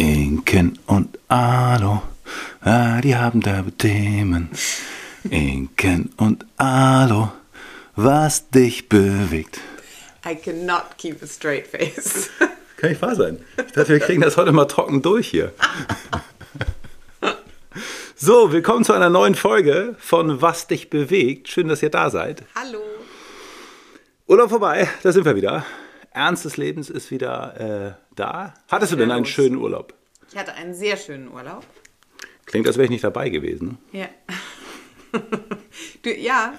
Inken und Alo, ah, die haben derbe Themen. Inken und Alo, was dich bewegt. I cannot keep a straight face. Kann nicht wahr sein. Ich dachte, wir kriegen das heute mal trocken durch hier. So, willkommen zu einer neuen Folge von Was dich bewegt. Schön, dass ihr da seid. Hallo. Urlaub vorbei, da sind wir wieder. Ernst des Lebens ist wieder äh, da. Hattest du denn einen schönen Urlaub? Ich hatte einen sehr schönen Urlaub. Klingt, als wäre ich nicht dabei gewesen. Ja. du, ja.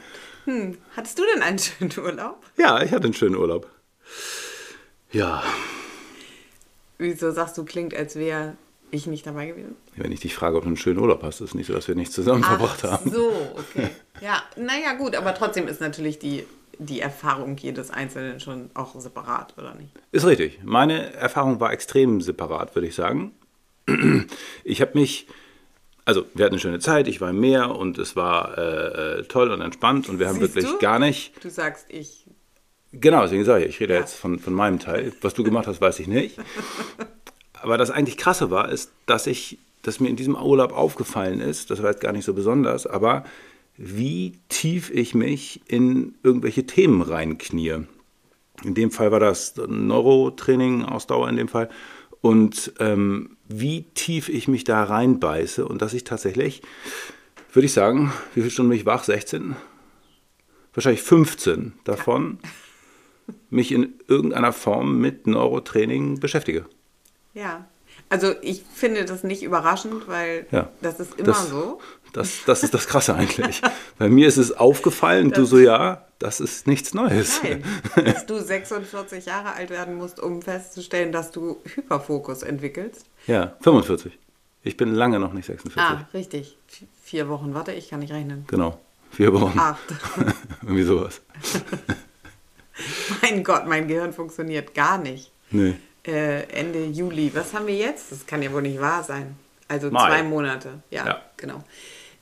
Hm. Hattest du denn einen schönen Urlaub? Ja, ich hatte einen schönen Urlaub. Ja, Wieso sagst du, klingt, als wäre ich nicht dabei gewesen? wenn ich dich frage, ob du einen schönen Urlaub hast, ist es nicht so, dass wir nicht zusammen verbracht Ach haben. so, okay. Ja, naja, gut, aber trotzdem ist natürlich die, die Erfahrung jedes Einzelnen schon auch separat, oder nicht? Ist richtig. Meine Erfahrung war extrem separat, würde ich sagen. Ich habe mich, also wir hatten eine schöne Zeit, ich war im Meer und es war äh, äh, toll und entspannt und wir haben Siehst wirklich du? gar nicht, Du sagst, ich. genau, deswegen sage ich, ich rede Ja. jetzt von, von meinem Teil. Was du gemacht hast, weiß ich nicht. Aber das eigentlich Krasse war, ist, dass ich, dass mir in diesem Urlaub aufgefallen ist, das war jetzt gar nicht so besonders, aber wie tief ich mich in irgendwelche Themen reinknie. In dem Fall war das Neurotraining, Ausdauer in dem Fall. Und ähm, wie tief ich mich da reinbeiße und dass ich tatsächlich, würde ich sagen, wie viele Stunden bin ich wach? 16? Wahrscheinlich 15 davon mich in irgendeiner Form mit Neurotraining beschäftige. Ja. Also ich finde das nicht überraschend, weil Ja. das ist immer Das- so. Das, das ist das Krasse eigentlich. Bei mir ist es aufgefallen, du Das- so, ja, das ist nichts Neues. Nein, dass du 46 Jahre alt werden musst, um festzustellen, dass du Hyperfokus entwickelst. Ja, 45. Ich bin lange noch nicht 46. Ah, richtig. Vier Wochen, warte, ich kann nicht rechnen. Genau. Vier Wochen. Acht. Irgendwie sowas. mein Gott, mein Gehirn funktioniert gar nicht. Nee. Äh, Ende Juli. Was haben wir jetzt? Das kann ja wohl nicht wahr sein. Also Mai. zwei Monate. Ja, Ja. genau.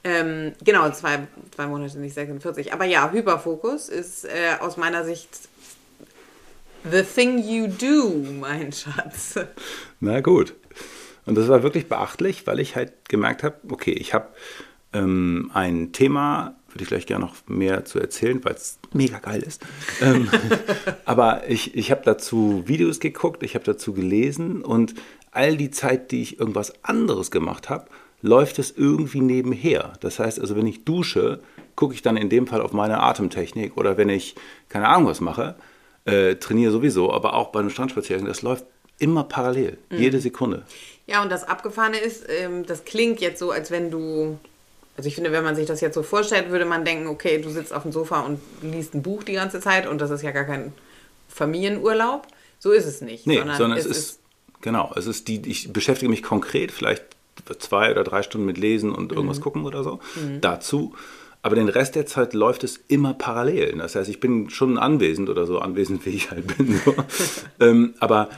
Ähm, genau, zwei, zwei Monate, nicht 46. Aber ja, Hyperfokus ist äh, aus meiner Sicht the thing you do, mein Schatz. Na gut. Und das war wirklich beachtlich, weil ich halt gemerkt habe, okay, ich habe ähm, ein Thema, würde ich gleich gerne noch mehr zu erzählen, weil es mega geil ist. ähm, aber ich, ich habe dazu Videos geguckt, ich habe dazu gelesen und all die Zeit, die ich irgendwas anderes gemacht habe, läuft es irgendwie nebenher. Das heißt also, wenn ich dusche, gucke ich dann in dem Fall auf meine Atemtechnik oder wenn ich keine Ahnung was mache, äh, trainiere sowieso, aber auch bei einem Strandspaziergang, das läuft immer parallel, jede Sekunde. Ja, und das Abgefahrene ist, ähm, das klingt jetzt so, als wenn du. Also ich finde, wenn man sich das jetzt so vorstellt, würde man denken, okay, du sitzt auf dem Sofa und liest ein Buch die ganze Zeit und das ist ja gar kein Familienurlaub. So ist es nicht. Nee, sondern, es, ist, genau, es ist die, ich beschäftige mich konkret, vielleicht zwei oder drei Stunden mit Lesen und irgendwas gucken oder so, dazu. Aber den Rest der Zeit läuft es immer parallel. Das heißt, ich bin schon anwesend oder so anwesend, wie ich halt bin. So. ähm, aber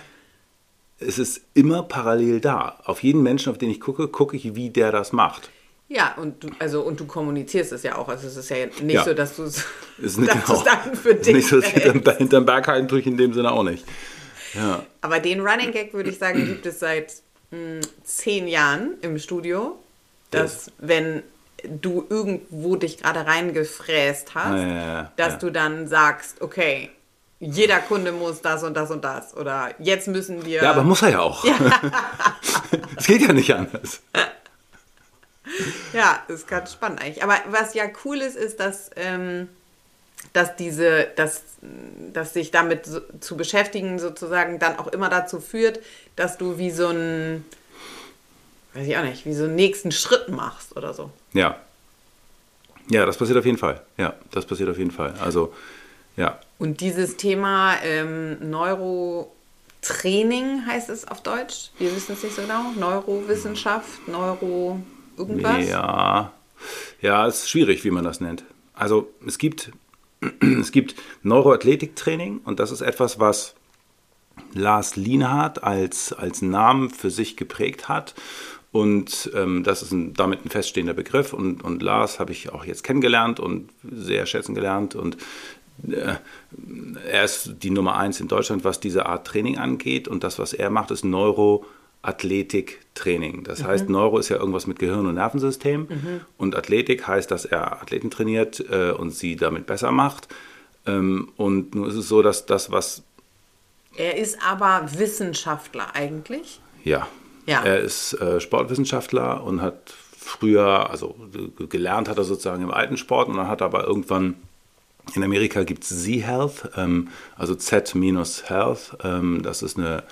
es ist immer parallel da. Auf jeden Menschen, auf den ich gucke, gucke ich, wie der das macht. Ja, und du, also, und du kommunizierst es ja auch. Also es ist ja nicht Ja. so, dass du es Ist du's dann für ist dich nicht so, dass ich hinterm, hinterm Berg halten tue ich in dem Sinne auch nicht. Ja. Aber den Running Gag, würde ich sagen, gibt es seit mh, zehn Jahren im Studio, dass wenn du irgendwo dich gerade reingefräst hast, Ja, ja, ja, dass du dann sagst, okay, jeder Kunde muss das und das und das. Oder jetzt müssen wir... Ja, aber muss er ja auch. Es geht ja nicht anders. Ja, ist ganz spannend eigentlich. Aber was ja cool ist, ist, dass, ähm, dass diese, dass, dass sich damit so, zu beschäftigen sozusagen dann auch immer dazu führt, dass du wie so einen, weiß ich auch nicht, wie so einen nächsten Schritt machst oder so. Ja. Ja, das passiert auf jeden Fall. Ja, das passiert auf jeden Fall. Also, ja. Und dieses Thema ähm, Neurotraining heißt es auf Deutsch. Wir wissen es nicht so genau. Neurowissenschaft, Neuro irgendwas. Ja. Ja, es ist schwierig, wie man das nennt. Also, es gibt, es gibt Neuroathletiktraining und das ist etwas, was Lars Lienhardt als, als Namen für sich geprägt hat. Und ähm, das ist ein, damit ein feststehender Begriff. Und, und Lars habe ich auch jetzt kennengelernt und sehr schätzen gelernt. Und äh, er ist die Nummer eins in Deutschland, was diese Art Training angeht. Und das, was er macht, ist Neuro Neuroathletiktraining. Das mhm. heißt, Neuro ist ja irgendwas mit Gehirn und Nervensystem mhm. und Athletik heißt, dass er Athleten trainiert äh, und sie damit besser macht. Ähm, und nun ist es so, dass das, was... Er ist aber Wissenschaftler eigentlich? Ja. ja. Er ist äh, Sportwissenschaftler und hat früher, also gelernt hat er sozusagen im alten Sport und dann hat er aber irgendwann in Amerika gibt es Z-Health, ähm, also Z-Health. Ähm, das ist eine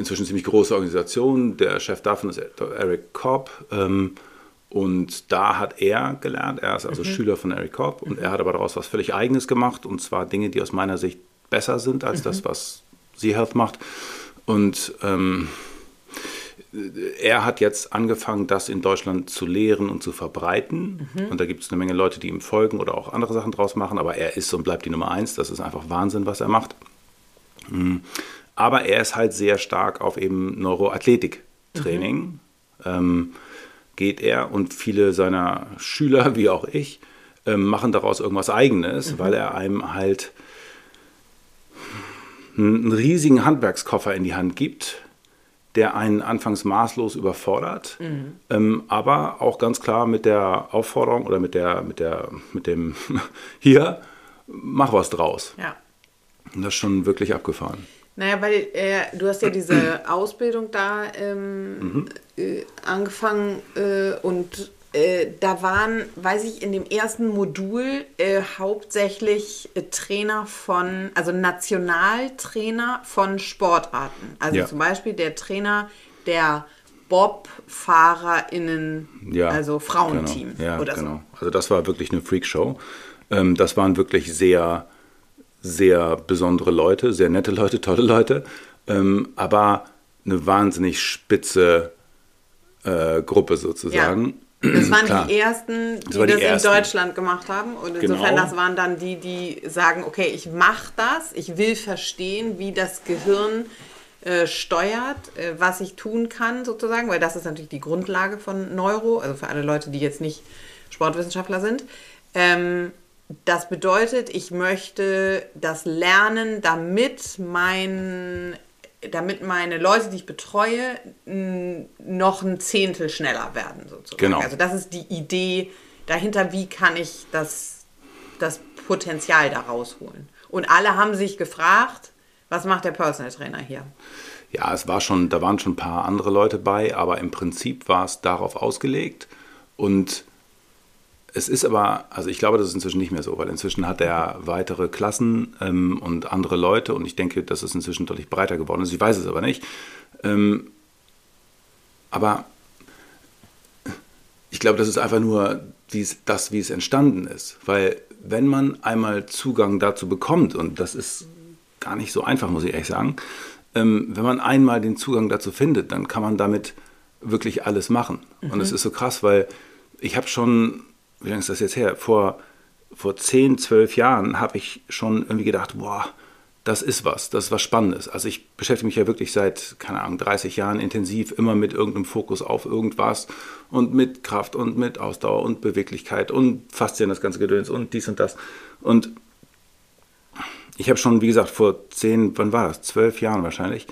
inzwischen ziemlich große Organisation. Der Chef davon ist Eric Kopp. Ähm, und da hat er gelernt. Er ist also mhm. Schüler von Eric Kopp. Und mhm. er hat aber daraus was völlig Eigenes gemacht. Und zwar Dinge, die aus meiner Sicht besser sind als mhm. das, was Z-Health macht. Und ähm, er hat jetzt angefangen, das in Deutschland zu lehren und zu verbreiten. Mhm. Und da gibt es eine Menge Leute, die ihm folgen oder auch andere Sachen draus machen. Aber er ist und bleibt die Nummer eins. Das ist einfach Wahnsinn, was er macht. Aber er ist halt sehr stark auf eben Neuroathletik-Training. Mhm. Ähm, geht er und viele seiner Schüler, wie auch ich, ähm, machen daraus irgendwas Eigenes, mhm. weil er einem halt einen riesigen Handwerkskoffer in die Hand gibt der einen anfangs maßlos überfordert, mhm. ähm, aber auch ganz klar mit der Aufforderung oder mit der, mit der, mit dem hier, mach was draus. Ja. Und das ist schon wirklich abgefahren. Naja, weil äh, du hast ja diese Ausbildung da ähm, mhm. äh, angefangen äh, und äh, da waren, weiß ich, in dem ersten Modul äh, hauptsächlich äh, Trainer von, also Nationaltrainer von Sportarten. Also ja. zum Beispiel der Trainer der Bob-FahrerInnen, ja, also Frauenteam genau. ja, oder genau. so. Also das war wirklich eine Freakshow. Ähm, das waren wirklich sehr, sehr besondere Leute, sehr nette Leute, tolle Leute, ähm, aber eine wahnsinnig spitze äh, Gruppe sozusagen. Ja. Das waren Klar. die ersten, die das, das in Deutschland gemacht haben. Und insofern, genau. das waren dann die, die sagen, okay, ich mache das, ich will verstehen, wie das Gehirn äh, steuert, äh, was ich tun kann, sozusagen, weil das ist natürlich die Grundlage von Neuro, also für alle Leute, die jetzt nicht Sportwissenschaftler sind. Ähm, das bedeutet, ich möchte das lernen, damit mein damit meine Leute, die ich betreue, noch ein Zehntel schneller werden, sozusagen. Genau. Also das ist die Idee dahinter, wie kann ich das, das Potenzial da rausholen. Und alle haben sich gefragt, was macht der Personal Trainer hier? Ja, es war schon, da waren schon ein paar andere Leute bei, aber im Prinzip war es darauf ausgelegt. Und es ist aber, also ich glaube, das ist inzwischen nicht mehr so, weil inzwischen hat er weitere Klassen ähm, und andere Leute und ich denke, dass es inzwischen deutlich breiter geworden ist. Ich weiß es aber nicht. Ähm, aber ich glaube, das ist einfach nur dies, das, wie es entstanden ist. Weil wenn man einmal Zugang dazu bekommt, und das ist gar nicht so einfach, muss ich ehrlich sagen, ähm, wenn man einmal den Zugang dazu findet, dann kann man damit wirklich alles machen. Mhm. Und es ist so krass, weil ich habe schon wie lange ist das jetzt her? Vor, vor 10, 12 Jahren habe ich schon irgendwie gedacht, boah, das ist was, das ist was Spannendes. Also ich beschäftige mich ja wirklich seit, keine Ahnung, 30 Jahren intensiv immer mit irgendeinem Fokus auf irgendwas und mit Kraft und mit Ausdauer und Beweglichkeit und Faszien, das ganze Gedöns und dies und das. Und ich habe schon, wie gesagt, vor 10, wann war das? 12 Jahren wahrscheinlich,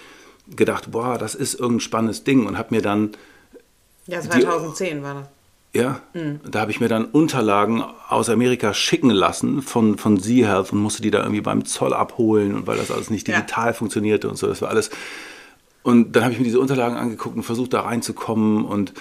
gedacht, boah, das ist irgendein spannendes Ding und habe mir dann... Ja, 2010 die, war das. Ja, mhm. da habe ich mir dann Unterlagen aus Amerika schicken lassen von, von Z-Health und musste die da irgendwie beim Zoll abholen und weil das alles nicht digital ja. funktionierte und so, das war alles. Und dann habe ich mir diese Unterlagen angeguckt und versucht da reinzukommen und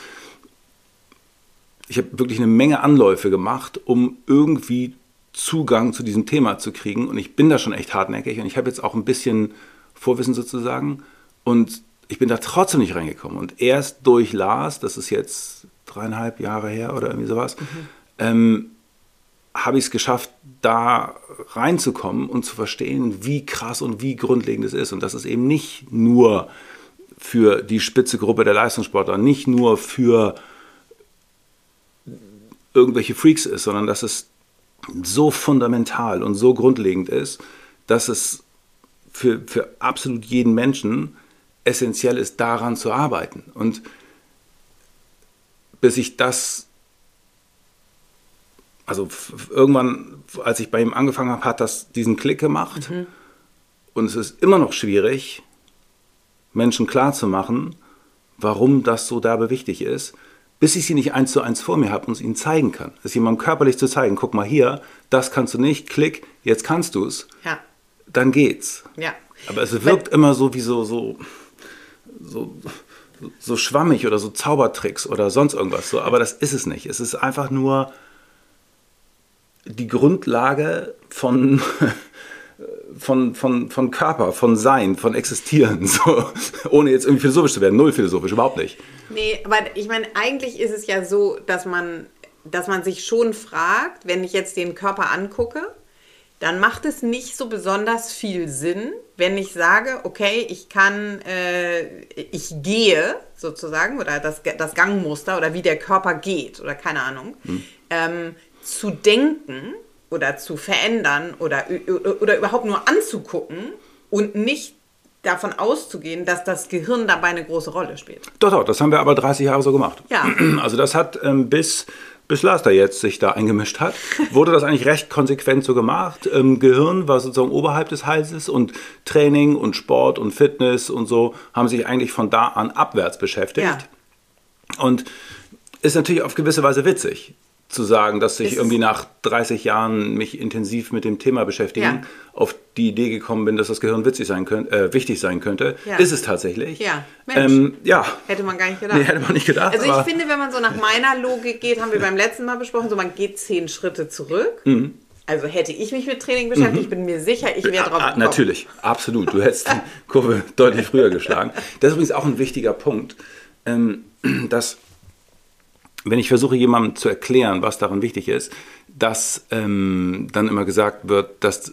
ich habe wirklich eine Menge Anläufe gemacht, um irgendwie Zugang zu diesem Thema zu kriegen und ich bin da schon echt hartnäckig und ich habe jetzt auch ein bisschen Vorwissen sozusagen und ich bin da trotzdem nicht reingekommen und erst durch Lars, das ist jetzt dreieinhalb Jahre her oder irgendwie sowas, mhm. ähm, habe ich es geschafft, da reinzukommen und zu verstehen, wie krass und wie grundlegend es ist. Und dass es eben nicht nur für die spitze Gruppe der Leistungssportler, nicht nur für irgendwelche Freaks ist, sondern dass es so fundamental und so grundlegend ist, dass es für, für absolut jeden Menschen essentiell ist, daran zu arbeiten. Und bis ich das, also irgendwann, als ich bei ihm angefangen habe, hat das diesen Klick gemacht. Und es ist immer noch schwierig, Menschen klarzumachen, warum das so derbe wichtig ist, bis ich sie nicht eins zu eins vor mir habe und es ihnen zeigen kann. Es jemandem körperlich zu zeigen, guck mal hier, das kannst du nicht, klick, jetzt kannst du es. Ja. Dann geht's. Ja. Aber es wirkt immer so wie so, so, so, so schwammig oder so Zaubertricks oder sonst irgendwas. So. Aber das ist es nicht. Es ist einfach nur die Grundlage von, von, von, von Körper, von Sein, von Existieren. So. Ohne jetzt irgendwie philosophisch zu werden. Null philosophisch, überhaupt nicht. Nee, aber ich meine, eigentlich ist es ja so, dass man, dass man sich schon fragt, wenn ich jetzt den Körper angucke, dann macht es nicht so besonders viel Sinn, wenn ich sage, okay, ich kann, äh, ich gehe sozusagen oder das, das Gangmuster oder wie der Körper geht oder keine Ahnung, hm. ähm, zu denken oder zu verändern oder, oder überhaupt nur anzugucken und nicht davon auszugehen, dass das Gehirn dabei eine große Rolle spielt. Doch, doch, das haben wir aber 30 Jahre so gemacht. Ja. Also das hat ähm, bis, bis Laster jetzt sich da eingemischt hat, wurde das eigentlich recht konsequent so gemacht. Ähm, Gehirn war sozusagen oberhalb des Halses und Training und Sport und Fitness und so haben sich eigentlich von da an abwärts beschäftigt. Ja. Und ist natürlich auf gewisse Weise witzig zu sagen, dass ich irgendwie nach 30 Jahren mich intensiv mit dem Thema beschäftigen, ja. auf die Idee gekommen bin, dass das Gehirn witzig sein könnte, äh, wichtig sein könnte. Ja. Ist es tatsächlich. Ja. Ähm, ja. Hätte man gar nicht gedacht. Nee, hätte man nicht gedacht. Also ich finde, wenn man so nach meiner Logik geht, haben wir beim letzten Mal besprochen, so man geht zehn Schritte zurück. Mhm. Also hätte ich mich mit Training beschäftigt, mhm. ich bin mir sicher, ich wäre drauf gekommen. Natürlich, absolut. Du hättest die Kurve deutlich früher geschlagen. Das ist übrigens auch ein wichtiger Punkt, ähm, dass wenn ich versuche, jemandem zu erklären, was daran wichtig ist, dass ähm, dann immer gesagt wird, das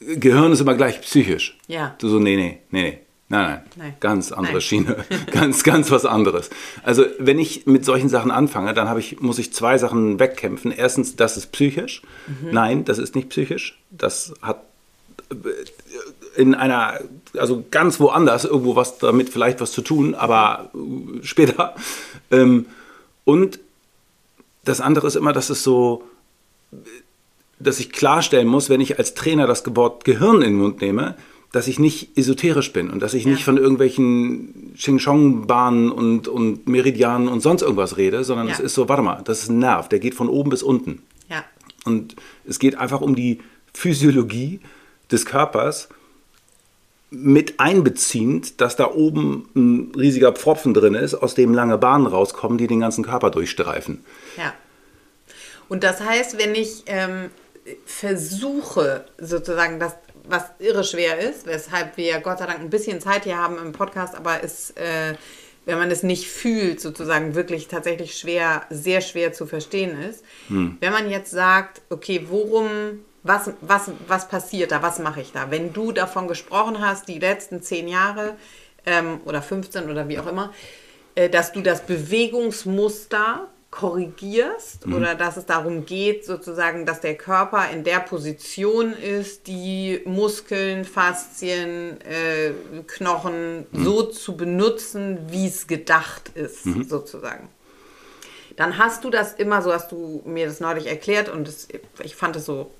Gehirn ist immer gleich psychisch. Ja. Du so, nee, nee, nee, nee. Nein, nein, nein, ganz andere nein. Schiene, ganz, ganz was anderes. Also wenn ich mit solchen Sachen anfange, dann ich, muss ich zwei Sachen wegkämpfen. Erstens, das ist psychisch. Mhm. Nein, das ist nicht psychisch. Das hat äh, in einer, also ganz woanders irgendwo was damit vielleicht was zu tun, aber äh, später. Ähm, und das andere ist immer, dass es so, dass ich klarstellen muss, wenn ich als Trainer das Wort Gehirn in den Mund nehme, dass ich nicht esoterisch bin und dass ich ja. nicht von irgendwelchen Xing-Shong-Bahnen und, und Meridianen und sonst irgendwas rede, sondern ja. es ist so, warte mal, das ist ein Nerv, der geht von oben bis unten. Ja. Und es geht einfach um die Physiologie des Körpers mit einbeziehend, dass da oben ein riesiger Pfropfen drin ist, aus dem lange Bahnen rauskommen, die den ganzen Körper durchstreifen. Ja. Und das heißt, wenn ich ähm, versuche, sozusagen das, was irre schwer ist, weshalb wir Gott sei Dank ein bisschen Zeit hier haben im Podcast, aber ist, äh, wenn man es nicht fühlt, sozusagen wirklich tatsächlich schwer, sehr schwer zu verstehen ist. Hm. Wenn man jetzt sagt, okay, worum was, was, was passiert da? Was mache ich da? Wenn du davon gesprochen hast, die letzten zehn Jahre ähm, oder 15 oder wie auch immer, äh, dass du das Bewegungsmuster korrigierst mhm. oder dass es darum geht, sozusagen, dass der Körper in der Position ist, die Muskeln, Faszien, äh, Knochen mhm. so zu benutzen, wie es gedacht ist, mhm. sozusagen. Dann hast du das immer, so hast du mir das neulich erklärt und das, ich fand es so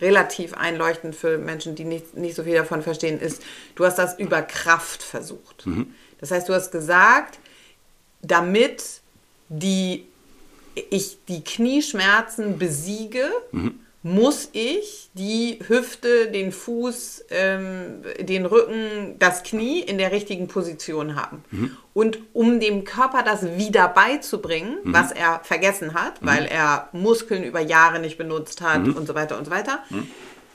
relativ einleuchtend für Menschen, die nicht, nicht so viel davon verstehen, ist, du hast das über Kraft versucht. Mhm. Das heißt, du hast gesagt, damit die, ich die Knieschmerzen besiege, mhm muss ich die Hüfte, den Fuß, ähm, den Rücken, das Knie in der richtigen Position haben. Mhm. Und um dem Körper das wieder beizubringen, mhm. was er vergessen hat, mhm. weil er Muskeln über Jahre nicht benutzt hat mhm. und so weiter und so weiter, mhm.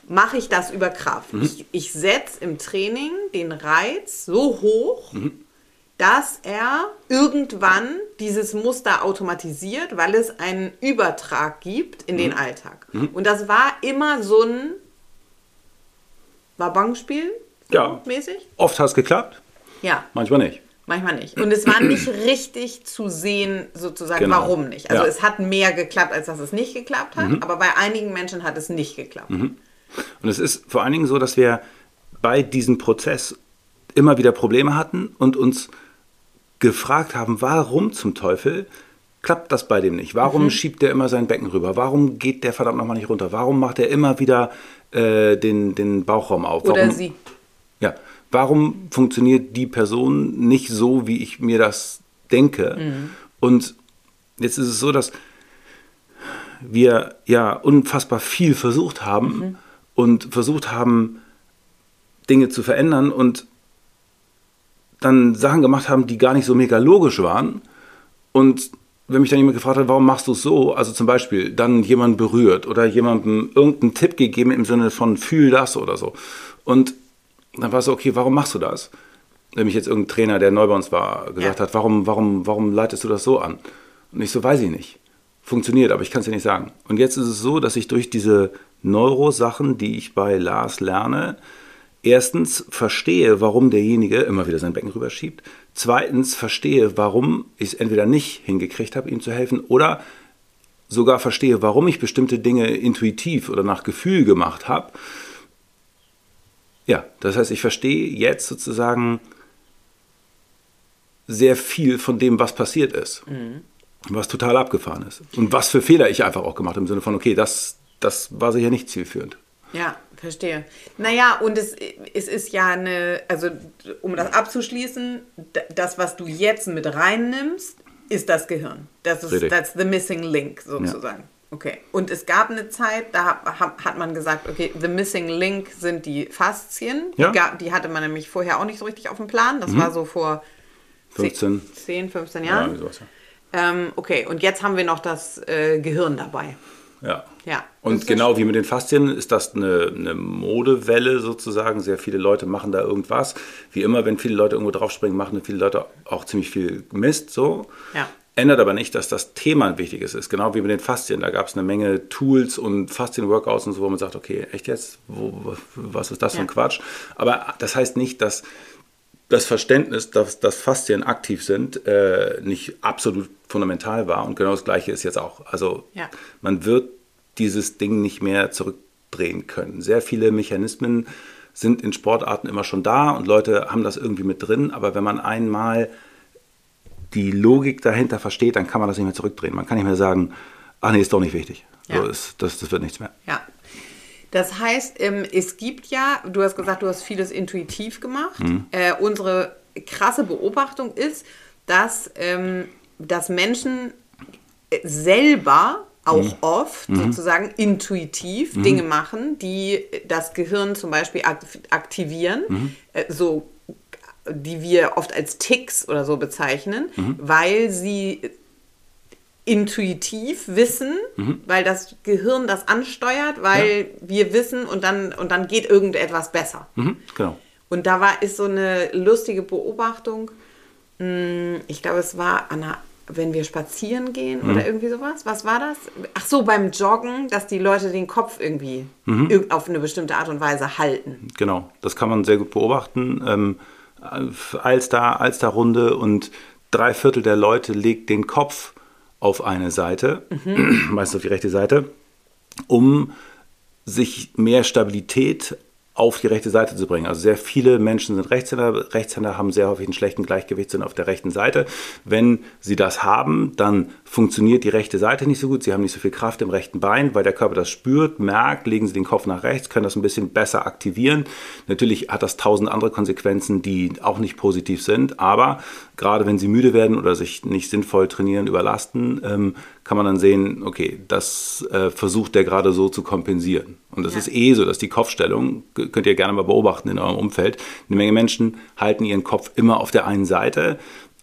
mache ich das über Kraft. Mhm. Ich, ich setze im Training den Reiz so hoch, dass er irgendwann dieses Muster automatisiert, weil es einen Übertrag gibt in mhm. den Alltag. Mhm. Und das war immer so ein Wabangspiel ja. mäßig. Oft hat es geklappt. Ja. Manchmal nicht. Manchmal nicht. Und es war nicht richtig zu sehen, sozusagen, genau. warum nicht. Also ja. es hat mehr geklappt, als dass es nicht geklappt hat, mhm. aber bei einigen Menschen hat es nicht geklappt. Mhm. Und es ist vor allen Dingen so, dass wir bei diesem Prozess immer wieder Probleme hatten und uns gefragt haben, warum zum Teufel klappt das bei dem nicht? Warum mhm. schiebt der immer sein Becken rüber? Warum geht der verdammt nochmal nicht runter? Warum macht er immer wieder äh, den, den Bauchraum auf? Oder warum, sie. Ja. Warum funktioniert die Person nicht so, wie ich mir das denke. Und jetzt ist es so, dass wir ja unfassbar viel versucht haben und versucht haben, Dinge zu verändern und dann Sachen gemacht haben, die gar nicht so mega logisch waren. Und wenn mich dann jemand gefragt hat, warum machst du es so, also zum Beispiel dann jemand berührt oder jemandem irgendeinen Tipp gegeben im Sinne von fühl das oder so. Und dann war es so, okay, warum machst du das? Wenn mich jetzt irgendein Trainer, der neu bei uns war, gesagt Ja. hat, warum, warum, warum leitest du das so an? Und ich so, weiß ich nicht. Funktioniert, aber ich kann es dir nicht sagen. Und jetzt ist es so, dass ich durch diese Neurosachen, die ich bei Lars lerne, erstens verstehe, warum derjenige immer wieder sein Becken rüberschiebt. Zweitens verstehe, warum ich es entweder nicht hingekriegt habe, ihm zu helfen, oder sogar verstehe, warum ich bestimmte Dinge intuitiv oder nach Gefühl gemacht habe. Ja, das heißt, ich verstehe jetzt sozusagen sehr viel von dem, was passiert ist. Was total abgefahren ist. Und was für Fehler ich einfach auch gemacht habe, im Sinne von, okay, das, das war sicher nicht zielführend. Ja, verstehe. Naja, und es, es ist ja eine, also um das abzuschließen, das, was du jetzt mit reinnimmst, ist das Gehirn. Das ist that's the missing link sozusagen. Okay. Und es gab eine Zeit, da ha- ha- hat man gesagt, okay, the missing link sind die Faszien. Ja. Mhm. Die, hatte man nämlich vorher auch nicht so richtig auf dem Plan. Das war so vor 15. 10, 15 Ja, Jahren. wie sowas, ja. ähm, okay, und jetzt haben wir noch das äh, Gehirn dabei. Ja. Ja. Und genau wie mit den Faszien ist das eine, eine Modewelle sozusagen. Sehr viele Leute machen da irgendwas. Wie immer, wenn viele Leute irgendwo draufspringen, machen viele Leute auch ziemlich viel Mist. So. Ja. Ändert aber nicht, dass das Thema ein wichtiges ist. Genau wie mit den Faszien. Da gab es eine Menge Tools und Faszien-Workouts und so, wo man sagt, okay, echt jetzt? Wo, was ist das für ein Ja. Quatsch? Aber das heißt nicht, dass das Verständnis, dass, dass Faszien aktiv sind, äh, nicht absolut fundamental war. Und genau das Gleiche ist jetzt auch. Also Ja. man wird dieses Ding nicht mehr zurückdrehen können. Sehr viele Mechanismen sind in Sportarten immer schon da und Leute haben das irgendwie mit drin. Aber wenn man einmal die Logik dahinter versteht, dann kann man das nicht mehr zurückdrehen. Man kann nicht mehr sagen, ach nee, ist doch nicht wichtig. Ja. So ist, das, das wird nichts mehr. Ja. Das heißt, ähm, es gibt ja, du hast gesagt, du hast vieles intuitiv gemacht. Mhm. Äh, unsere krasse Beobachtung ist, dass, ähm, dass Menschen selber auch Mhm. oft sozusagen intuitiv Dinge machen, die das Gehirn zum Beispiel ak aktivieren, Mhm. äh, so die wir oft als Ticks oder so bezeichnen, Mhm. weil sie intuitiv wissen, Mhm. weil das Gehirn das ansteuert, weil wir wissen und dann, und dann geht irgendetwas besser. Mhm, genau. Und da war, ist so eine lustige Beobachtung. Hm, Ich glaube, es war an einer, wenn wir spazieren gehen Mhm. oder irgendwie sowas. Was war das? Ach so, beim Joggen, dass die Leute den Kopf irgendwie Mhm. auf eine bestimmte Art und Weise halten. Genau, das kann man sehr gut beobachten. Ähm, Alster, Alsterrunde und drei Viertel der Leute legt den Kopf auf eine Seite, meistens auf die rechte Seite, um sich mehr Stabilität auf die rechte Seite zu bringen. Also sehr viele Menschen sind Rechtshänder. Rechtshänder haben sehr häufig einen schlechten Gleichgewichtssinn auf der rechten Seite. Wenn sie das haben, dann funktioniert die rechte Seite nicht so gut. Sie haben nicht so viel Kraft im rechten Bein, weil der Körper das spürt, merkt, legen sie den Kopf nach rechts, können das ein bisschen besser aktivieren. Natürlich hat das tausend andere Konsequenzen, die auch nicht positiv sind, aber gerade wenn sie müde werden oder sich nicht sinnvoll trainieren, überlasten, ähm, kann man dann sehen, okay, das äh, versucht der gerade so zu kompensieren. Und das Ja. ist eh so, dass die Kopfstellung, könnt ihr gerne mal beobachten in eurem Umfeld, eine Menge Menschen halten ihren Kopf immer auf der einen Seite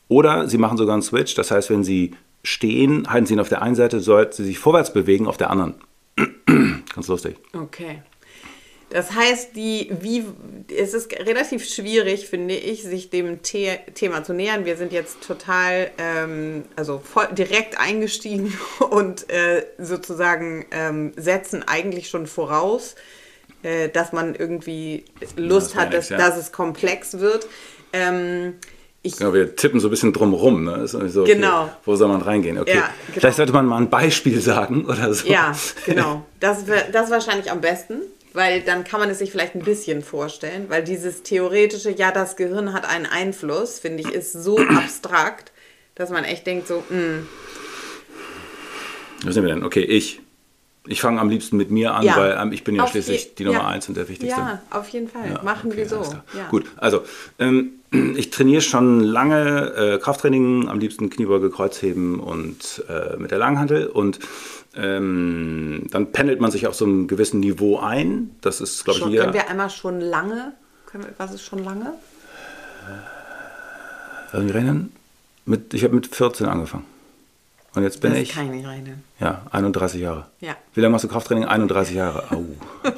oder sie machen sogar einen Switch. Das heißt, wenn sie stehen, halten sie ihn auf der einen Seite, sollten sie sich vorwärts bewegen auf der anderen. Ganz lustig. Okay. Das heißt, die, wie, es ist relativ schwierig, finde ich, sich dem The Thema zu nähern. Wir sind jetzt total, ähm, also voll, direkt eingestiegen und äh, sozusagen ähm, setzen eigentlich schon voraus, äh, dass man irgendwie Lust das hat, dass, ja. dass es komplex wird. Ähm, ich, Genau, wir tippen so ein bisschen drumrum. Ne? So, okay, Genau. Wo soll man reingehen? Okay. Ja, genau. Vielleicht sollte man mal ein Beispiel sagen oder so. Ja, genau. Das, das ist wahrscheinlich am besten, weil dann kann man es sich vielleicht ein bisschen vorstellen, weil dieses theoretische, ja, das Gehirn hat einen Einfluss, finde ich, ist so abstrakt, dass man echt denkt so, hm, mh, Was sind wir denn? Okay, ich. Ich fange am liebsten mit mir an, Ja. weil ähm, ich bin ja Auf schließlich die Nummer ja. eins und der Wichtigste. Ja, auf jeden Fall. Ja, Machen okay, wir so. Gut, also ähm, ich trainiere schon lange äh, Krafttraining, am liebsten Kniebeuge, Kreuzheben und äh, mit der Langhantel und ähm, dann pendelt man sich auf so einem gewissen Niveau ein. Das ist, glaube ich, hier. können wir einmal schon lange? Können wir, was ist schon lange? Lass mich rechnen. Mit, ich habe mit 14 angefangen. Und jetzt bin das ich kann ich nicht rechnen. ja, 31 Jahre. Ja. Wie lange machst du Krafttraining? 31 Jahre. Au,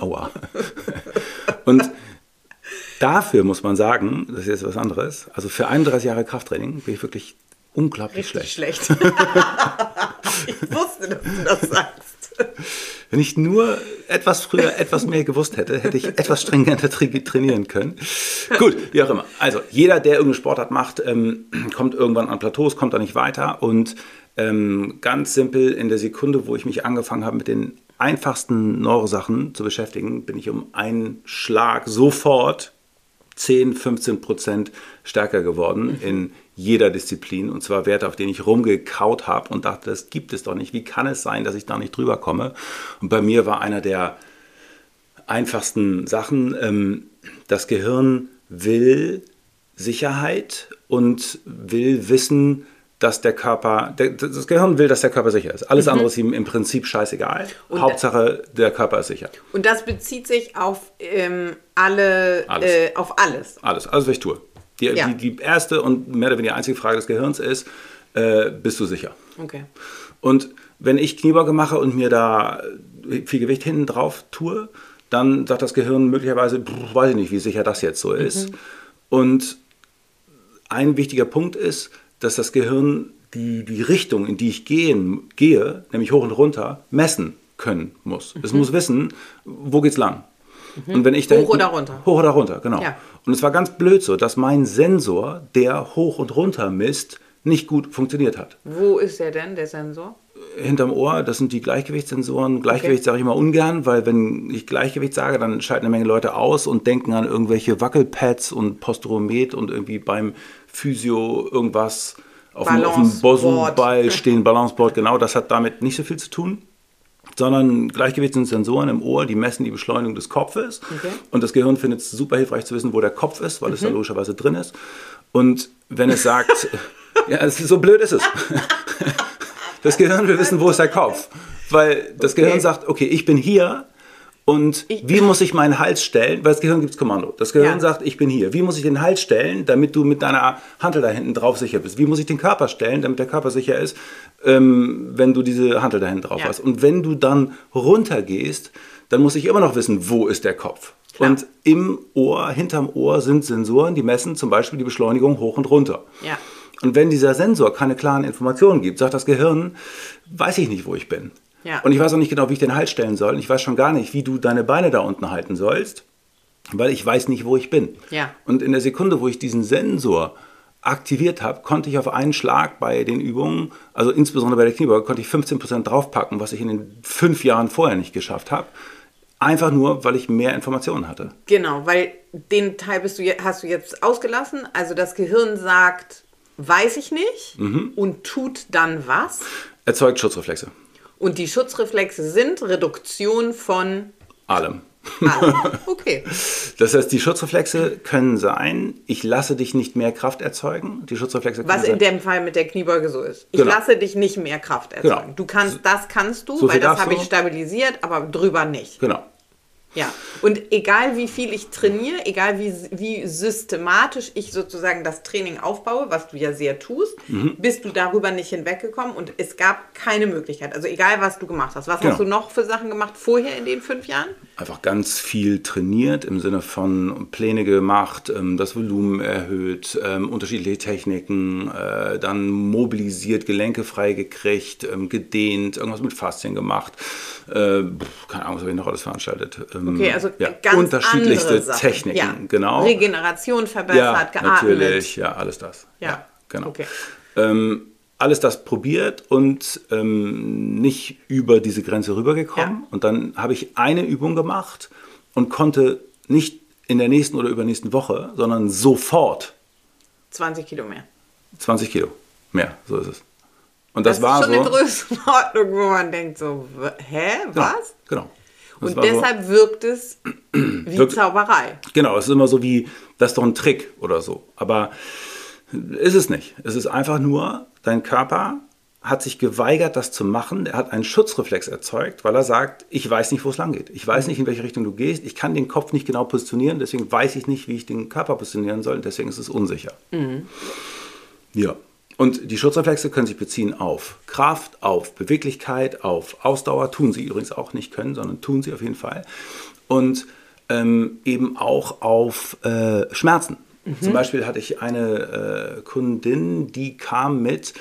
aua. Und dafür muss man sagen, das ist jetzt was anderes, also für 31 Jahre Krafttraining bin ich wirklich unglaublich Richtig schlecht. schlecht. ich wusste, dass du das sagst. Wenn ich nur etwas früher etwas mehr gewusst hätte, hätte ich etwas stringenter tra- trainieren können. Gut, wie auch immer. Also jeder, der irgendeinen Sportart macht, ähm, kommt irgendwann an Plateaus, kommt da nicht weiter. Und ähm, ganz simpel, in der Sekunde, wo ich mich angefangen habe, mit den einfachsten Neurosachen zu beschäftigen, bin ich um einen Schlag sofort 10, 15 Prozent stärker geworden in jeder Disziplin. Und zwar Werte, auf denen ich rumgekaut habe und dachte, das gibt es doch nicht. Wie kann es sein, dass ich da nicht drüber komme? Und bei mir war einer der einfachsten Sachen, ähm, das Gehirn will Sicherheit und will wissen, dass der Körper, der, das Gehirn will, dass der Körper sicher ist. Alles andere ist ihm im Prinzip scheißegal. Mhm. Und- Hauptsache, der Körper ist sicher. Und das bezieht sich auf ähm, alle, Alles. Äh, auf alles. Alles, alles, was ich tue. Die, Ja. die, die erste und mehr oder weniger einzige Frage des Gehirns ist, äh, bist du sicher? Okay. Und wenn ich Kniebeuge mache und mir da viel Gewicht hinten drauf tue, dann sagt das Gehirn möglicherweise, "Pff, weiß ich nicht, wie sicher das jetzt so ist. Und ein wichtiger Punkt ist, dass das Gehirn die, die Richtung, in die ich gehen, gehe, nämlich hoch und runter, messen können muss. Es muss wissen, wo geht's lang. Und wenn ich da Hoch hinten- oder runter. Hoch oder runter, genau. Ja. Und es war ganz blöd so, dass mein Sensor, der hoch und runter misst, nicht gut funktioniert hat Wo ist der denn, der Sensor? hinterm Ohr, das sind die Gleichgewichtssensoren. Gleichgewicht sage ich immer ungern, weil wenn ich Gleichgewicht sage, dann schalten eine Menge Leute aus und denken an irgendwelche Wackelpads und Posturomet und irgendwie beim Physio irgendwas auf dem, auf dem. Bosenball stehen, Balanceboard, genau, das hat damit nicht so viel zu tun. Sondern Gleichgewicht sind Sensoren im Ohr, die messen die Beschleunigung des Kopfes. Okay. Und das Gehirn findet es super hilfreich zu wissen, wo der Kopf ist, weil es da logischerweise drin ist. Und wenn es sagt, ja, es ist, so blöd ist es. Das Gehirn will wissen, wo ist der Kopf. Weil das Okay. Gehirn sagt, okay, ich bin hier und Ich- wie muss ich meinen Hals stellen? Weil das Gehirn gibt Kommando. Das Gehirn Ja. sagt, ich bin hier. Wie muss ich den Hals stellen, damit du mit deiner Hantel da hinten drauf sicher bist? Wie muss ich den Körper stellen, damit der Körper sicher ist, ähm, wenn du diese Hantel da hinten drauf Ja. hast? Und wenn du dann runtergehst, dann muss ich immer noch wissen, wo ist der Kopf? Klar. Und im Ohr, hinterm Ohr sind Sensoren, die messen zum Beispiel die Beschleunigung hoch und runter. Ja. Und wenn dieser Sensor keine klaren Informationen gibt, sagt das Gehirn, weiß ich nicht, wo ich bin. Ja. Und ich weiß auch nicht genau, wie ich den Hals stellen soll. Und ich weiß schon gar nicht, wie du deine Beine da unten halten sollst, weil ich weiß nicht, wo ich bin. Ja. Und in der Sekunde, wo ich diesen Sensor aktiviert habe, konnte ich auf einen Schlag bei den Übungen, also insbesondere bei der Kniebeuge, konnte ich 15% draufpacken, was ich in den fünf Jahren vorher nicht geschafft habe. Einfach nur, weil ich mehr Informationen hatte. Genau, weil den Teil bist du, hast du jetzt ausgelassen. Also das Gehirn sagt, weiß ich nicht Mhm. und tut dann was. Erzeugt Schutzreflexe. Und die Schutzreflexe sind Reduktion von Allem. allem. Okay. Das heißt, die Schutzreflexe können sein, ich lasse dich nicht mehr Kraft erzeugen. Die Schutzreflexe Was sein, in dem Fall mit der Kniebeuge so ist. Ich Genau. lasse dich nicht mehr Kraft erzeugen. Genau. Du kannst, das kannst du, So weil das habe ich stabilisiert, aber drüber nicht. Genau. Ja, und egal wie viel ich trainiere, egal wie, wie systematisch ich sozusagen das Training aufbaue, was du ja sehr tust, Mhm. bist du darüber nicht hinweggekommen und es gab keine Möglichkeit. Also egal, was du gemacht hast. Was Genau. hast du noch für Sachen gemacht vorher in den fünf Jahren? Einfach ganz viel trainiert im Sinne von Pläne gemacht, ähm, das Volumen erhöht, ähm, unterschiedliche Techniken, äh, dann mobilisiert, Gelenke frei gekriegt, ähm, gedehnt, irgendwas mit Faszien gemacht. Äh, keine Ahnung, was habe ich noch alles veranstaltet. Ähm, Okay, also ja, ganz unterschiedlichste. Techniken, ja. genau. Regeneration ja, verbessert, geatmet. natürlich, ja, alles das. Ja. genau. Okay. Ähm, alles das probiert und ähm, nicht über diese Grenze rübergekommen. Ja. Und dann habe ich eine Übung gemacht und konnte nicht in der nächsten oder übernächsten Woche, sondern sofort 20 Kilo mehr. 20 Kilo mehr. So ist es. Und das, das war ist schon so. eine Größenordnung, wo man denkt so, hä, was? Genau. Das Und war so- deshalb wirkt es wie Wirkt- Zauberei. Genau, es ist immer so wie, das ist doch ein Trick oder so. Aber ist es nicht. Es ist einfach nur, dein Körper hat sich geweigert, das zu machen. Er hat einen Schutzreflex erzeugt, weil er sagt, ich weiß nicht, wo es lang geht. Ich weiß nicht, in welche Richtung du gehst. Ich kann den Kopf nicht genau positionieren, deswegen weiß ich nicht, wie ich den Körper positionieren soll. Deswegen ist es unsicher. Ja. Und die Schutzreflexe können sich beziehen auf Kraft, auf Beweglichkeit, auf Ausdauer. Tun sie übrigens auch nicht können, sondern tun sie auf jeden Fall. Und ähm, eben auch auf äh, Schmerzen. Zum Beispiel hatte ich eine äh, Kundin, die kam mit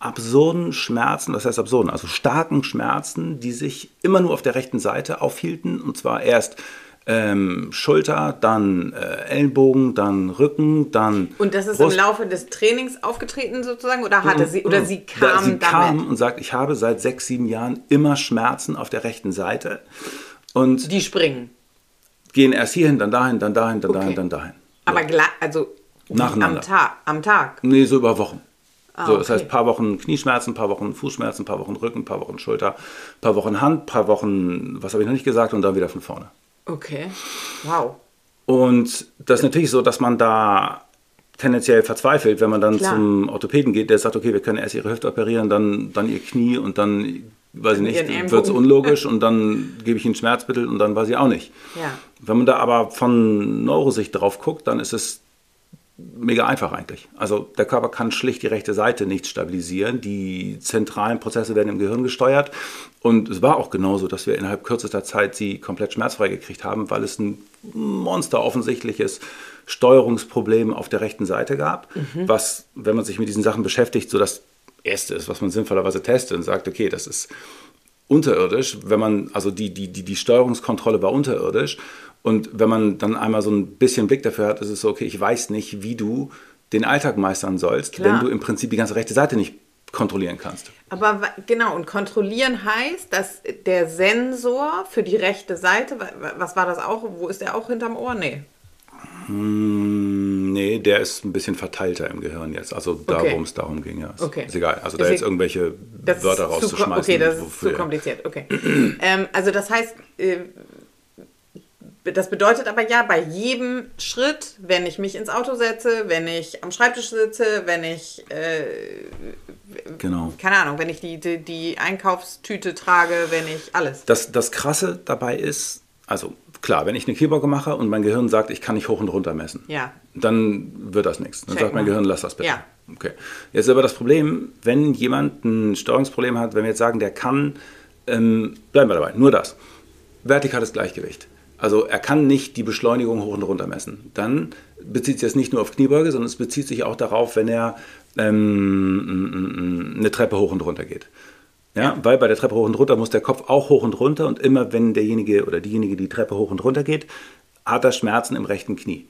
absurden Schmerzen, das heißt absurden, also starken Schmerzen, die sich immer nur auf der rechten Seite aufhielten. Und zwar erst ähm, Schulter, dann äh, Ellenbogen, dann Rücken, dann Und das ist Brust. im Laufe des Trainings aufgetreten sozusagen? Oder hatte sie, oder sie Da- kam sie damit? kam und sagt, ich habe seit sechs, sieben Jahren immer Schmerzen auf der rechten Seite und Die springen. gehen erst hierhin, dann dahin, dann dahin, dann Okay. dahin, dann dahin. Aber gleich, also Nacheinander. am Tag. Am Tag. Nee, so über Wochen. so, das okay. heißt, ein paar Wochen Knieschmerzen, ein paar Wochen Fußschmerzen, ein paar Wochen Rücken, ein paar Wochen Schulter, ein paar Wochen Hand, ein paar Wochen, was habe ich noch nicht gesagt, und dann wieder von vorne. Okay. Wow. Und das ist natürlich so, dass man da tendenziell verzweifelt, wenn man dann Klar. zum Orthopäden geht, der sagt, okay, wir können erst ihre Hüfte operieren, dann, dann ihr Knie und dann, weiß ich nicht, wird es unlogisch und dann gebe ich ihnen Schmerzmittel und dann weiß ich auch nicht. Ja. Wenn man da aber von Neurosicht drauf guckt, dann ist es mega einfach eigentlich. Also der Körper kann schlicht die rechte Seite nicht stabilisieren. Die zentralen Prozesse werden im Gehirn gesteuert. Und es war auch genauso, dass wir innerhalb kürzester Zeit sie komplett schmerzfrei gekriegt haben, weil es ein monster offensichtliches Steuerungsproblem auf der rechten Seite gab, was, wenn man sich mit diesen Sachen beschäftigt, so das Erste ist, was man sinnvollerweise testet und sagt, okay, das ist unterirdisch, wenn man, also die, die, die, die Steuerungskontrolle war unterirdisch. Und wenn man dann einmal so ein bisschen Blick dafür hat, ist es so, okay, ich weiß nicht, wie du den Alltag meistern sollst, Klar. wenn du im Prinzip die ganze rechte Seite nicht kontrollieren kannst. Aber genau, und kontrollieren heißt, dass der Sensor für die rechte Seite, wa- wa- was war das auch? Wo ist der auch hinterm Ohr? Nee. Hm, Nee, der ist ein bisschen verteilter im Gehirn jetzt. Also da, Okay. worum es darum ging, ja. Ist, Okay. ist egal. Also da Ist jetzt irgendwelche Wörter rauszuschmeißen. Okay, das ist zu kompliziert. Okay. ähm, also das heißt, äh, das bedeutet aber ja, bei jedem Schritt, wenn ich mich ins Auto setze, wenn ich am Schreibtisch sitze, wenn ich, äh, Genau. keine Ahnung, wenn ich die, die, die Einkaufstüte trage, wenn ich alles. Das, das Krasse dabei ist, also klar, wenn ich eine Kniebeuge mache und mein Gehirn sagt, ich kann nicht hoch und runter messen, Ja. dann wird das nichts. Dann Check sagt mein mal. Gehirn, lass das bitte. Ja. Okay. Jetzt ist aber das Problem, wenn jemand ein Steuerungsproblem hat, wenn wir jetzt sagen, der kann, ähm, bleiben wir dabei, nur das, vertikales Gleichgewicht. Also er kann nicht die Beschleunigung hoch und runter messen. Dann bezieht sich das nicht nur auf Kniebeuge, sondern es bezieht sich auch darauf, wenn er ähm, eine Treppe hoch und runter geht. Ja, weil bei der Treppe hoch und runter muss der Kopf auch hoch und runter und immer wenn derjenige oder diejenige die Treppe hoch und runter geht, hat er Schmerzen im rechten Knie.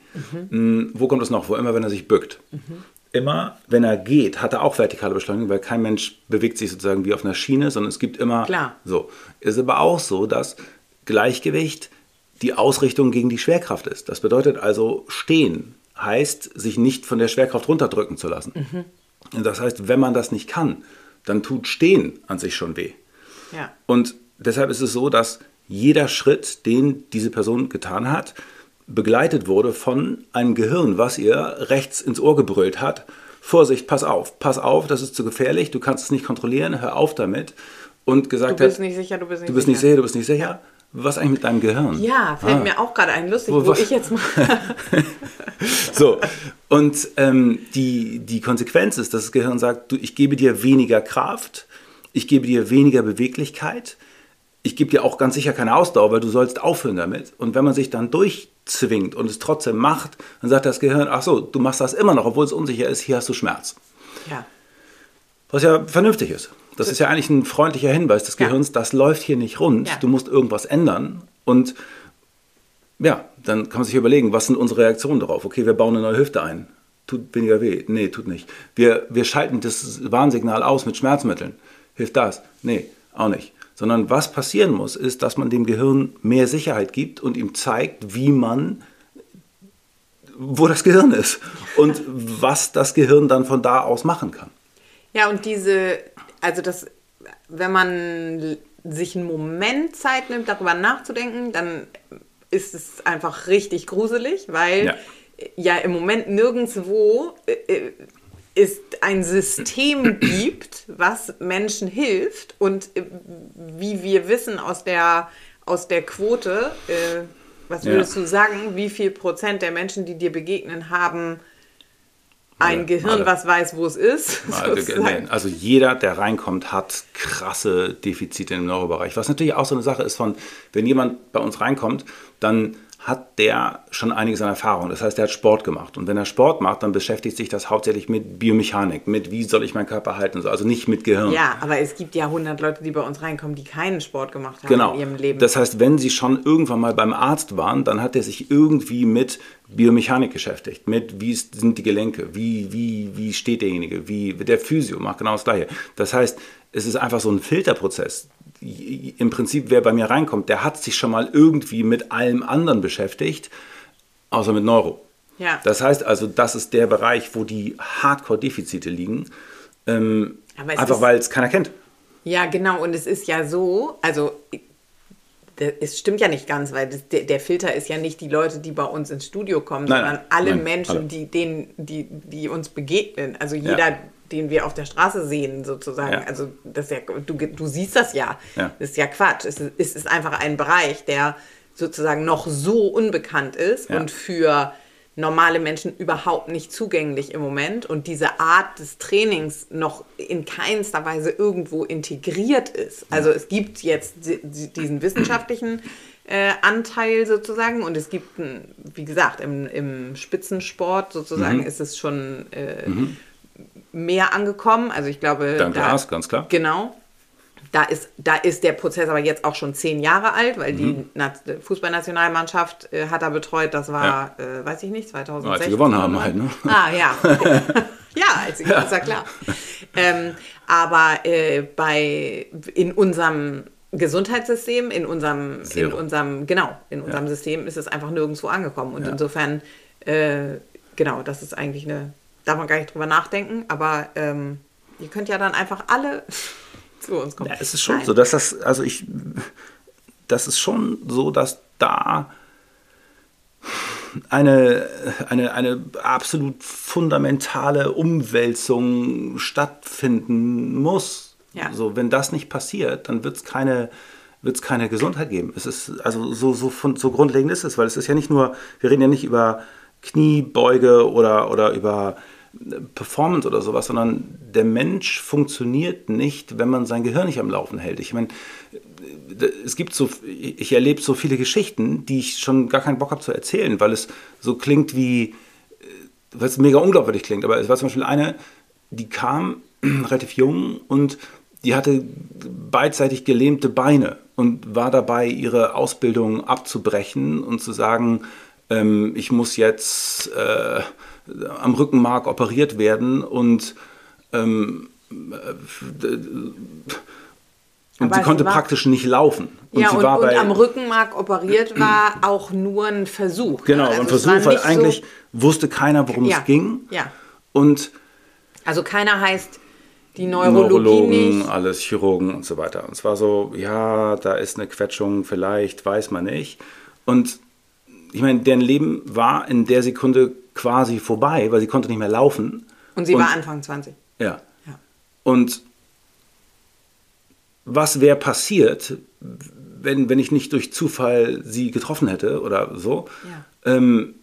Mm, Wo kommt das noch? Wo immer, wenn er sich bückt. Immer, wenn er geht, hat er auch vertikale Beschleunigung, weil kein Mensch bewegt sich sozusagen wie auf einer Schiene, sondern es gibt immer Klar. so. Ist aber auch so, dass Gleichgewicht die Ausrichtung gegen die Schwerkraft ist. Das bedeutet also, stehen heißt, sich nicht von der Schwerkraft runterdrücken zu lassen. Und das heißt, wenn man das nicht kann, dann tut Stehen an sich schon weh. Ja. Und deshalb ist es so, dass jeder Schritt, den diese Person getan hat, begleitet wurde von einem Gehirn, was ihr rechts ins Ohr gebrüllt hat. Vorsicht, pass auf, pass auf, das ist zu gefährlich, du kannst es nicht kontrollieren, hör auf damit. Und gesagt Du bist hat, nicht sicher, du bist nicht du bist sicher. nicht sicher, du bist nicht sicher. Was eigentlich mit deinem Gehirn? Ja, fällt Ah. mir auch gerade ein, lustig, Wo- wo, ich jetzt mal. So, und ähm, die, die Konsequenz ist, dass das Gehirn sagt, du, ich gebe dir weniger Kraft, ich gebe dir weniger Beweglichkeit, ich gebe dir auch ganz sicher keine Ausdauer, weil du sollst aufhören damit. Und wenn man sich dann durchzwingt und es trotzdem macht, dann sagt das Gehirn, ach so, du machst das immer noch, obwohl es unsicher ist, hier hast du Schmerz. ja. Was ja vernünftig ist. Das ist ja eigentlich ein freundlicher Hinweis des. Gehirns, das läuft hier nicht rund, du musst irgendwas ändern. Und ja, dann kann man sich überlegen, was sind unsere Reaktionen darauf? Okay, wir bauen eine neue Hüfte ein. Tut weniger weh? Nee, tut nicht. Wir, wir schalten das Warnsignal aus mit Schmerzmitteln. Hilft das? Nee, auch nicht. Sondern was passieren muss, ist, dass man dem Gehirn mehr Sicherheit gibt und ihm zeigt, wie man wo das Gehirn ist und was das Gehirn dann von da aus machen kann. Ja, und diese, also das, wenn man sich einen Moment Zeit nimmt, darüber nachzudenken, dann ist es einfach richtig gruselig, weil ja, ja im Moment nirgendwo äh, es ein System gibt, was Menschen hilft und äh, wie wir wissen aus der, aus der Quote, äh, was würdest ja. du sagen, wie viel Prozent der Menschen, die dir begegnen, haben ein alle, Gehirn, alle. was weiß, wo es ist. Also jeder, der reinkommt, hat krasse Defizite im Neurobereich. Was natürlich auch so eine Sache ist von, wenn jemand bei uns reinkommt, dann hat der schon einiges an Erfahrung. Das heißt, er hat Sport gemacht. Und wenn er Sport macht, dann beschäftigt sich das hauptsächlich mit Biomechanik, mit wie soll ich meinen Körper halten, also nicht mit Gehirn. Ja, aber es gibt ja 100 Leute, die bei uns reinkommen, die keinen Sport gemacht haben genau. in ihrem Leben. Das heißt, wenn sie schon irgendwann mal beim Arzt waren, dann hat er sich irgendwie mit Biomechanik beschäftigt, mit wie sind die Gelenke, wie, wie, wie steht derjenige, wie der Physio macht genau das Gleiche. Das heißt, es ist einfach so ein Filterprozess im Prinzip, wer bei mir reinkommt, der hat sich schon mal irgendwie mit allem anderen beschäftigt, außer mit Neuro. Ja. Das heißt also, das ist der Bereich, wo die Hardcore-Defizite liegen. Ähm, einfach weil es keiner kennt. Ja, genau. Und es ist ja so, also es stimmt ja nicht ganz, weil das, der, der, Filter ist ja nicht die Leute, die bei uns ins Studio kommen, nein, sondern alle nein, Menschen, alle. Die, denen, die, die uns begegnen. Also jeder, ja den wir auf der Straße sehen, sozusagen. Ja. Also das ja, du, du siehst das ja. ja. Das ist ja Quatsch. Es ist, es ist einfach ein Bereich, der sozusagen noch so unbekannt ist und für normale Menschen überhaupt nicht zugänglich im Moment und diese Art des Trainings noch in keinster Weise irgendwo integriert ist. Also es gibt jetzt diesen wissenschaftlichen äh, Anteil sozusagen und es gibt, wie gesagt, im, im Spitzensport sozusagen mhm. ist es schon äh, mhm mehr angekommen. Also ich glaube. Dank da, Glas, ganz klar. Genau. Da ist, da ist der Prozess aber jetzt auch schon zehn Jahre alt, weil mhm. die Fußballnationalmannschaft äh, hat er betreut. Das war, ja. äh, weiß ich nicht, 2006. als sie gewonnen haben halt, ne? Ah, ja. ja, als sie, ja. ist ja klar. Ähm, aber äh, bei, in unserem Gesundheitssystem, in unserem, in unserem, genau, in unserem ja. System ist es einfach nirgendwo angekommen. Und insofern, äh, genau, das ist eigentlich eine darf man gar nicht drüber nachdenken, aber ähm, ihr könnt ja dann einfach alle zu uns kommen. Ja, es ist schon Nein. so, dass das, also ich, das ist schon so, dass da eine, eine, eine absolut fundamentale Umwälzung stattfinden muss. Ja. So, wenn das nicht passiert, dann wird es keine, wird's keine Gesundheit geben. Es ist also so, so, von, so grundlegend ist es, weil es ist ja nicht nur, wir reden ja nicht über Kniebeuge oder, oder über Performance oder sowas, sondern der Mensch funktioniert nicht, wenn man sein Gehirn nicht am Laufen hält. Ich meine, es gibt so, ich erlebe so viele Geschichten, die ich schon gar keinen Bock habe zu erzählen, weil es so klingt wie, weil es mega unglaubwürdig klingt. Aber es war zum Beispiel eine, die kam relativ jung und die hatte beidseitig gelähmte Beine und war dabei, ihre Ausbildung abzubrechen und zu sagen, ähm, ich muss jetzt äh, am Rückenmark operiert werden und ähm, äh, und sie konnte war, praktisch nicht laufen. Und ja, sie und, war bei, und am Rückenmark operiert war auch nur ein Versuch. Genau, also ein Versuch, weil eigentlich so wusste keiner, worum ja, es ging. Ja. Und also keiner heißt die Neurologie Neurologen, nicht. alles Chirurgen und so weiter. Und es war so, ja, da ist eine Quetschung, vielleicht, weiß man nicht. Und ich meine, deren Leben war in der Sekunde quasi vorbei, weil sie konnte nicht mehr laufen. Und sie und, war Anfang 20. Ja. ja. Und was wäre passiert, wenn, wenn ich nicht durch Zufall sie getroffen hätte oder so? Ja. Ähm,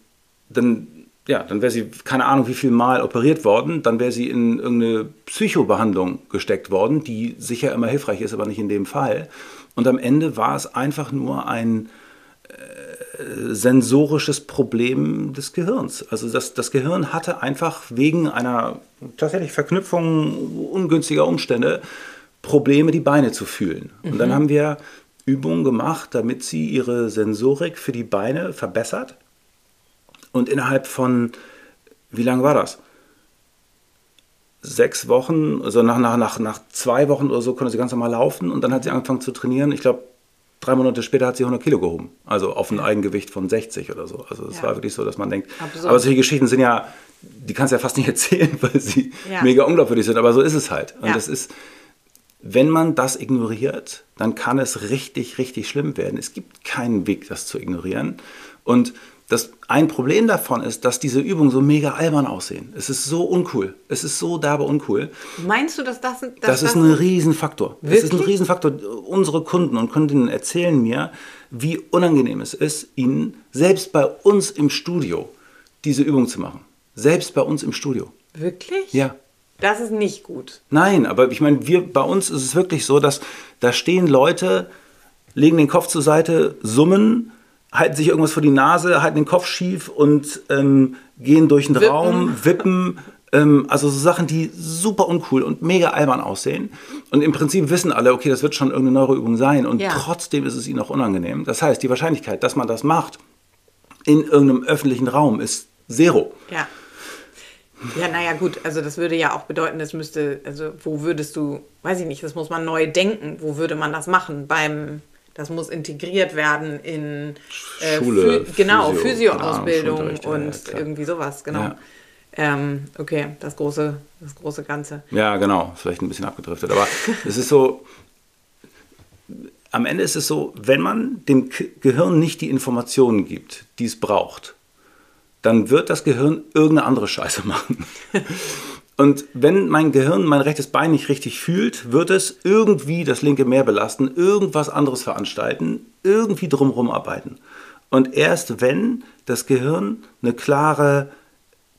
dann ja, dann wäre sie, keine Ahnung, wie viel Mal operiert worden, dann wäre sie in irgendeine Psychobehandlung gesteckt worden, die sicher immer hilfreich ist, aber nicht in dem Fall. Und am Ende war es einfach nur ein, sensorisches Problem des Gehirns. Also das, das Gehirn hatte einfach wegen einer tatsächlich Verknüpfung ungünstiger Umstände Probleme, die Beine zu fühlen. Mhm. Und dann mhm. haben wir Übungen gemacht, damit sie ihre Sensorik für die Beine verbessert. Und innerhalb von, wie lange war das? Sechs Wochen, also nach, nach, nach, nach zwei Wochen oder so konnte sie ganz normal laufen und dann hat sie angefangen zu trainieren. Ich glaube, drei Monate später hat sie 100 Kilo gehoben. Also auf ein Eigengewicht von 60 oder so. Also es ja. war wirklich so, dass man denkt. Absurd. Aber solche Geschichten sind ja, die kannst du ja fast nicht erzählen, weil sie ja. mega unglaubwürdig sind. Aber so ist es halt. Und ja. das ist, wenn man das ignoriert, dann kann es richtig, richtig schlimm werden. Es gibt keinen Weg, das zu ignorieren. Und das, ein Problem davon ist, dass diese Übungen so mega albern aussehen. Es ist so uncool. Es ist so derbe uncool. Meinst du, dass das... Dass das ist ein Riesenfaktor. Wirklich? Das ist ein Riesenfaktor. Unsere Kunden und Kundinnen erzählen mir, wie unangenehm es ist, ihnen selbst bei uns im Studio diese Übung zu machen. Selbst bei uns im Studio. Wirklich? Ja. Das ist nicht gut. Nein, aber ich meine, wir, bei uns ist es wirklich so, dass da stehen Leute, legen den Kopf zur Seite, summen, halten sich irgendwas vor die Nase, halten den Kopf schief und ähm, gehen durch den wippen. Raum, wippen. Ähm, also so Sachen, die super uncool und mega albern aussehen. Und im Prinzip wissen alle, okay, das wird schon irgendeine Neuroübung sein. Und ja. trotzdem ist es ihnen auch unangenehm. Das heißt, die Wahrscheinlichkeit, dass man das macht in irgendeinem öffentlichen Raum, ist zero. Ja. Ja, naja, gut, also das würde ja auch bedeuten, das müsste, also wo würdest du, weiß ich nicht, das muss man neu denken, wo würde man das machen? Beim, das muss integriert werden in äh, Schule, Phy genau, Physioausbildung Physio und ja, irgendwie sowas, genau. Ja. Ähm, okay, das große, das große Ganze. Ja, genau, vielleicht ein bisschen abgedriftet, aber es ist so, am Ende ist es so, wenn man dem Gehirn nicht die Informationen gibt, die es braucht, dann wird das Gehirn irgendeine andere Scheiße machen. Und wenn mein Gehirn mein rechtes Bein nicht richtig fühlt, wird es irgendwie das linke mehr belasten, irgendwas anderes veranstalten, irgendwie drumherum arbeiten. Und erst wenn das Gehirn eine klare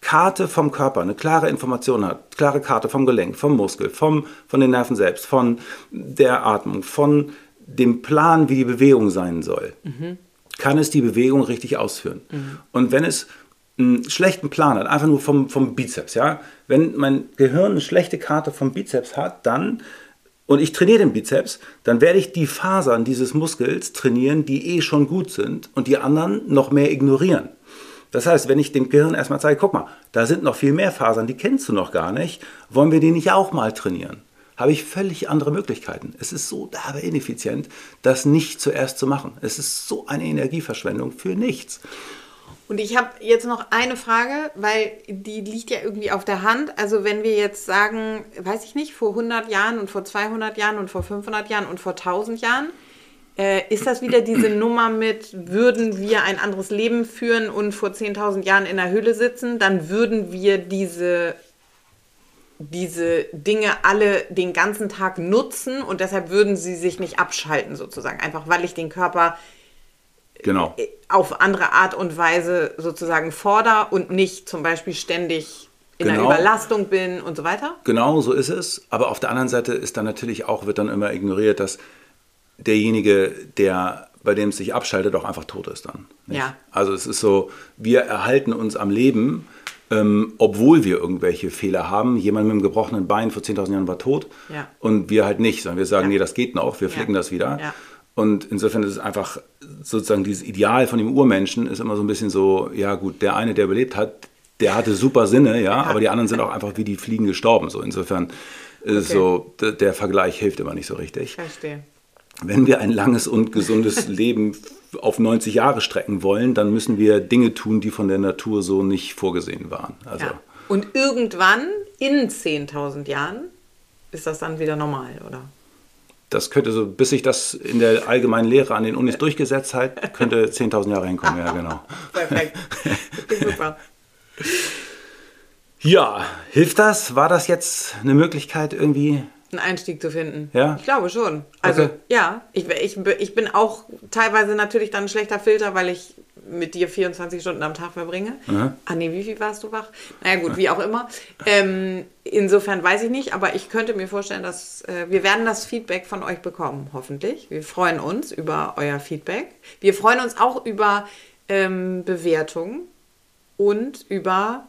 Karte vom Körper, eine klare Information hat, klare Karte vom Gelenk, vom Muskel, vom, von den Nerven selbst, von der Atmung, von dem Plan, wie die Bewegung sein soll, mhm. kann es die Bewegung richtig ausführen. Mhm. Und wenn es einen schlechten Plan hat, einfach nur vom, vom Bizeps, ja, wenn mein Gehirn eine schlechte Karte vom Bizeps hat, dann und ich trainiere den Bizeps, dann werde ich die Fasern dieses Muskels trainieren, die eh schon gut sind und die anderen noch mehr ignorieren. Das heißt, wenn ich dem Gehirn erstmal zeige, guck mal, da sind noch viel mehr Fasern, die kennst du noch gar nicht, wollen wir die nicht auch mal trainieren? Habe ich völlig andere Möglichkeiten. Es ist so derbe ineffizient, das nicht zuerst zu machen. Es ist so eine Energieverschwendung für nichts. Und ich habe jetzt noch eine Frage, weil die liegt ja irgendwie auf der Hand. Also wenn wir jetzt sagen, weiß ich nicht, vor 100 Jahren und vor 200 Jahren und vor 500 Jahren und vor 1000 Jahren, äh, ist das wieder diese Nummer mit, würden wir ein anderes Leben führen und vor 10.000 Jahren in der Höhle sitzen, dann würden wir diese, diese Dinge alle den ganzen Tag nutzen und deshalb würden sie sich nicht abschalten sozusagen. Einfach weil ich den Körper genau. auf andere Art und Weise sozusagen fordere und nicht zum Beispiel ständig in genau. einer Überlastung bin und so weiter? Genau, so ist es. Aber auf der anderen Seite ist dann natürlich auch, wird dann immer ignoriert, dass derjenige, der bei dem es sich abschaltet, auch einfach tot ist dann. Nicht? Ja. Also es ist so, wir erhalten uns am Leben, ähm, obwohl wir irgendwelche Fehler haben. Jemand mit einem gebrochenen Bein vor 10.000 Jahren war tot ja. und wir halt nicht, sondern wir sagen, ja. nee, das geht noch, wir flicken ja. das wieder. Ja. Und insofern ist es einfach sozusagen dieses Ideal von dem Urmenschen ist immer so ein bisschen so, ja gut, der eine, der überlebt hat, der hatte super Sinne, ja, aber die anderen sind auch einfach wie die Fliegen gestorben. So insofern ist es so, der, der Vergleich hilft immer nicht so richtig. Verstehe. Wenn wir ein langes und gesundes Leben auf 90 Jahre strecken wollen, dann müssen wir Dinge tun, die von der Natur so nicht vorgesehen waren. Also ja. Und irgendwann in 10.000 Jahren ist das dann wieder normal, oder? Das könnte so, bis sich das in der allgemeinen Lehre an den Unis durchgesetzt hat, könnte 10.000 Jahre hinkommen, ja, genau. Perfekt. Super. Ja, hilft das? War das jetzt eine Möglichkeit irgendwie? Einen Einstieg zu finden. Ja. Ich glaube schon. Also, okay. ja, ich, ich, ich bin auch teilweise natürlich dann ein schlechter Filter, weil ich mit dir 24 Stunden am Tag verbringe. Mhm. Ah nee, wie viel warst du wach? Naja gut, wie auch immer. Ähm, insofern weiß ich nicht, aber ich könnte mir vorstellen, dass äh, wir werden das Feedback von euch bekommen, hoffentlich. Wir freuen uns über euer Feedback. Wir freuen uns auch über ähm, Bewertungen und über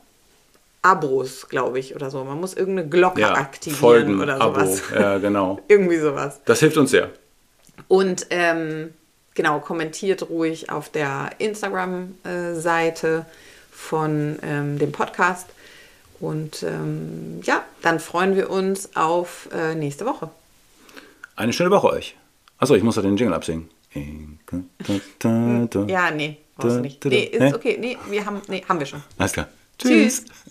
Abos, glaube ich, oder so. Man muss irgendeine Glocke ja, aktivieren Folgen, oder sowas. Abo. Ja, genau. Irgendwie sowas. Das hilft uns sehr. Und ähm, genau, kommentiert ruhig auf der Instagram-Seite von ähm, dem Podcast. Und ähm, ja, dann freuen wir uns auf äh, nächste Woche. Eine schöne Woche euch. Achso, ich muss doch den Jingle absingen. Ja, nee, brauchst du nicht. Nee, ist okay. Nee, wir haben, nee, haben wir schon. Alles klar. Tschüss. Tschüss.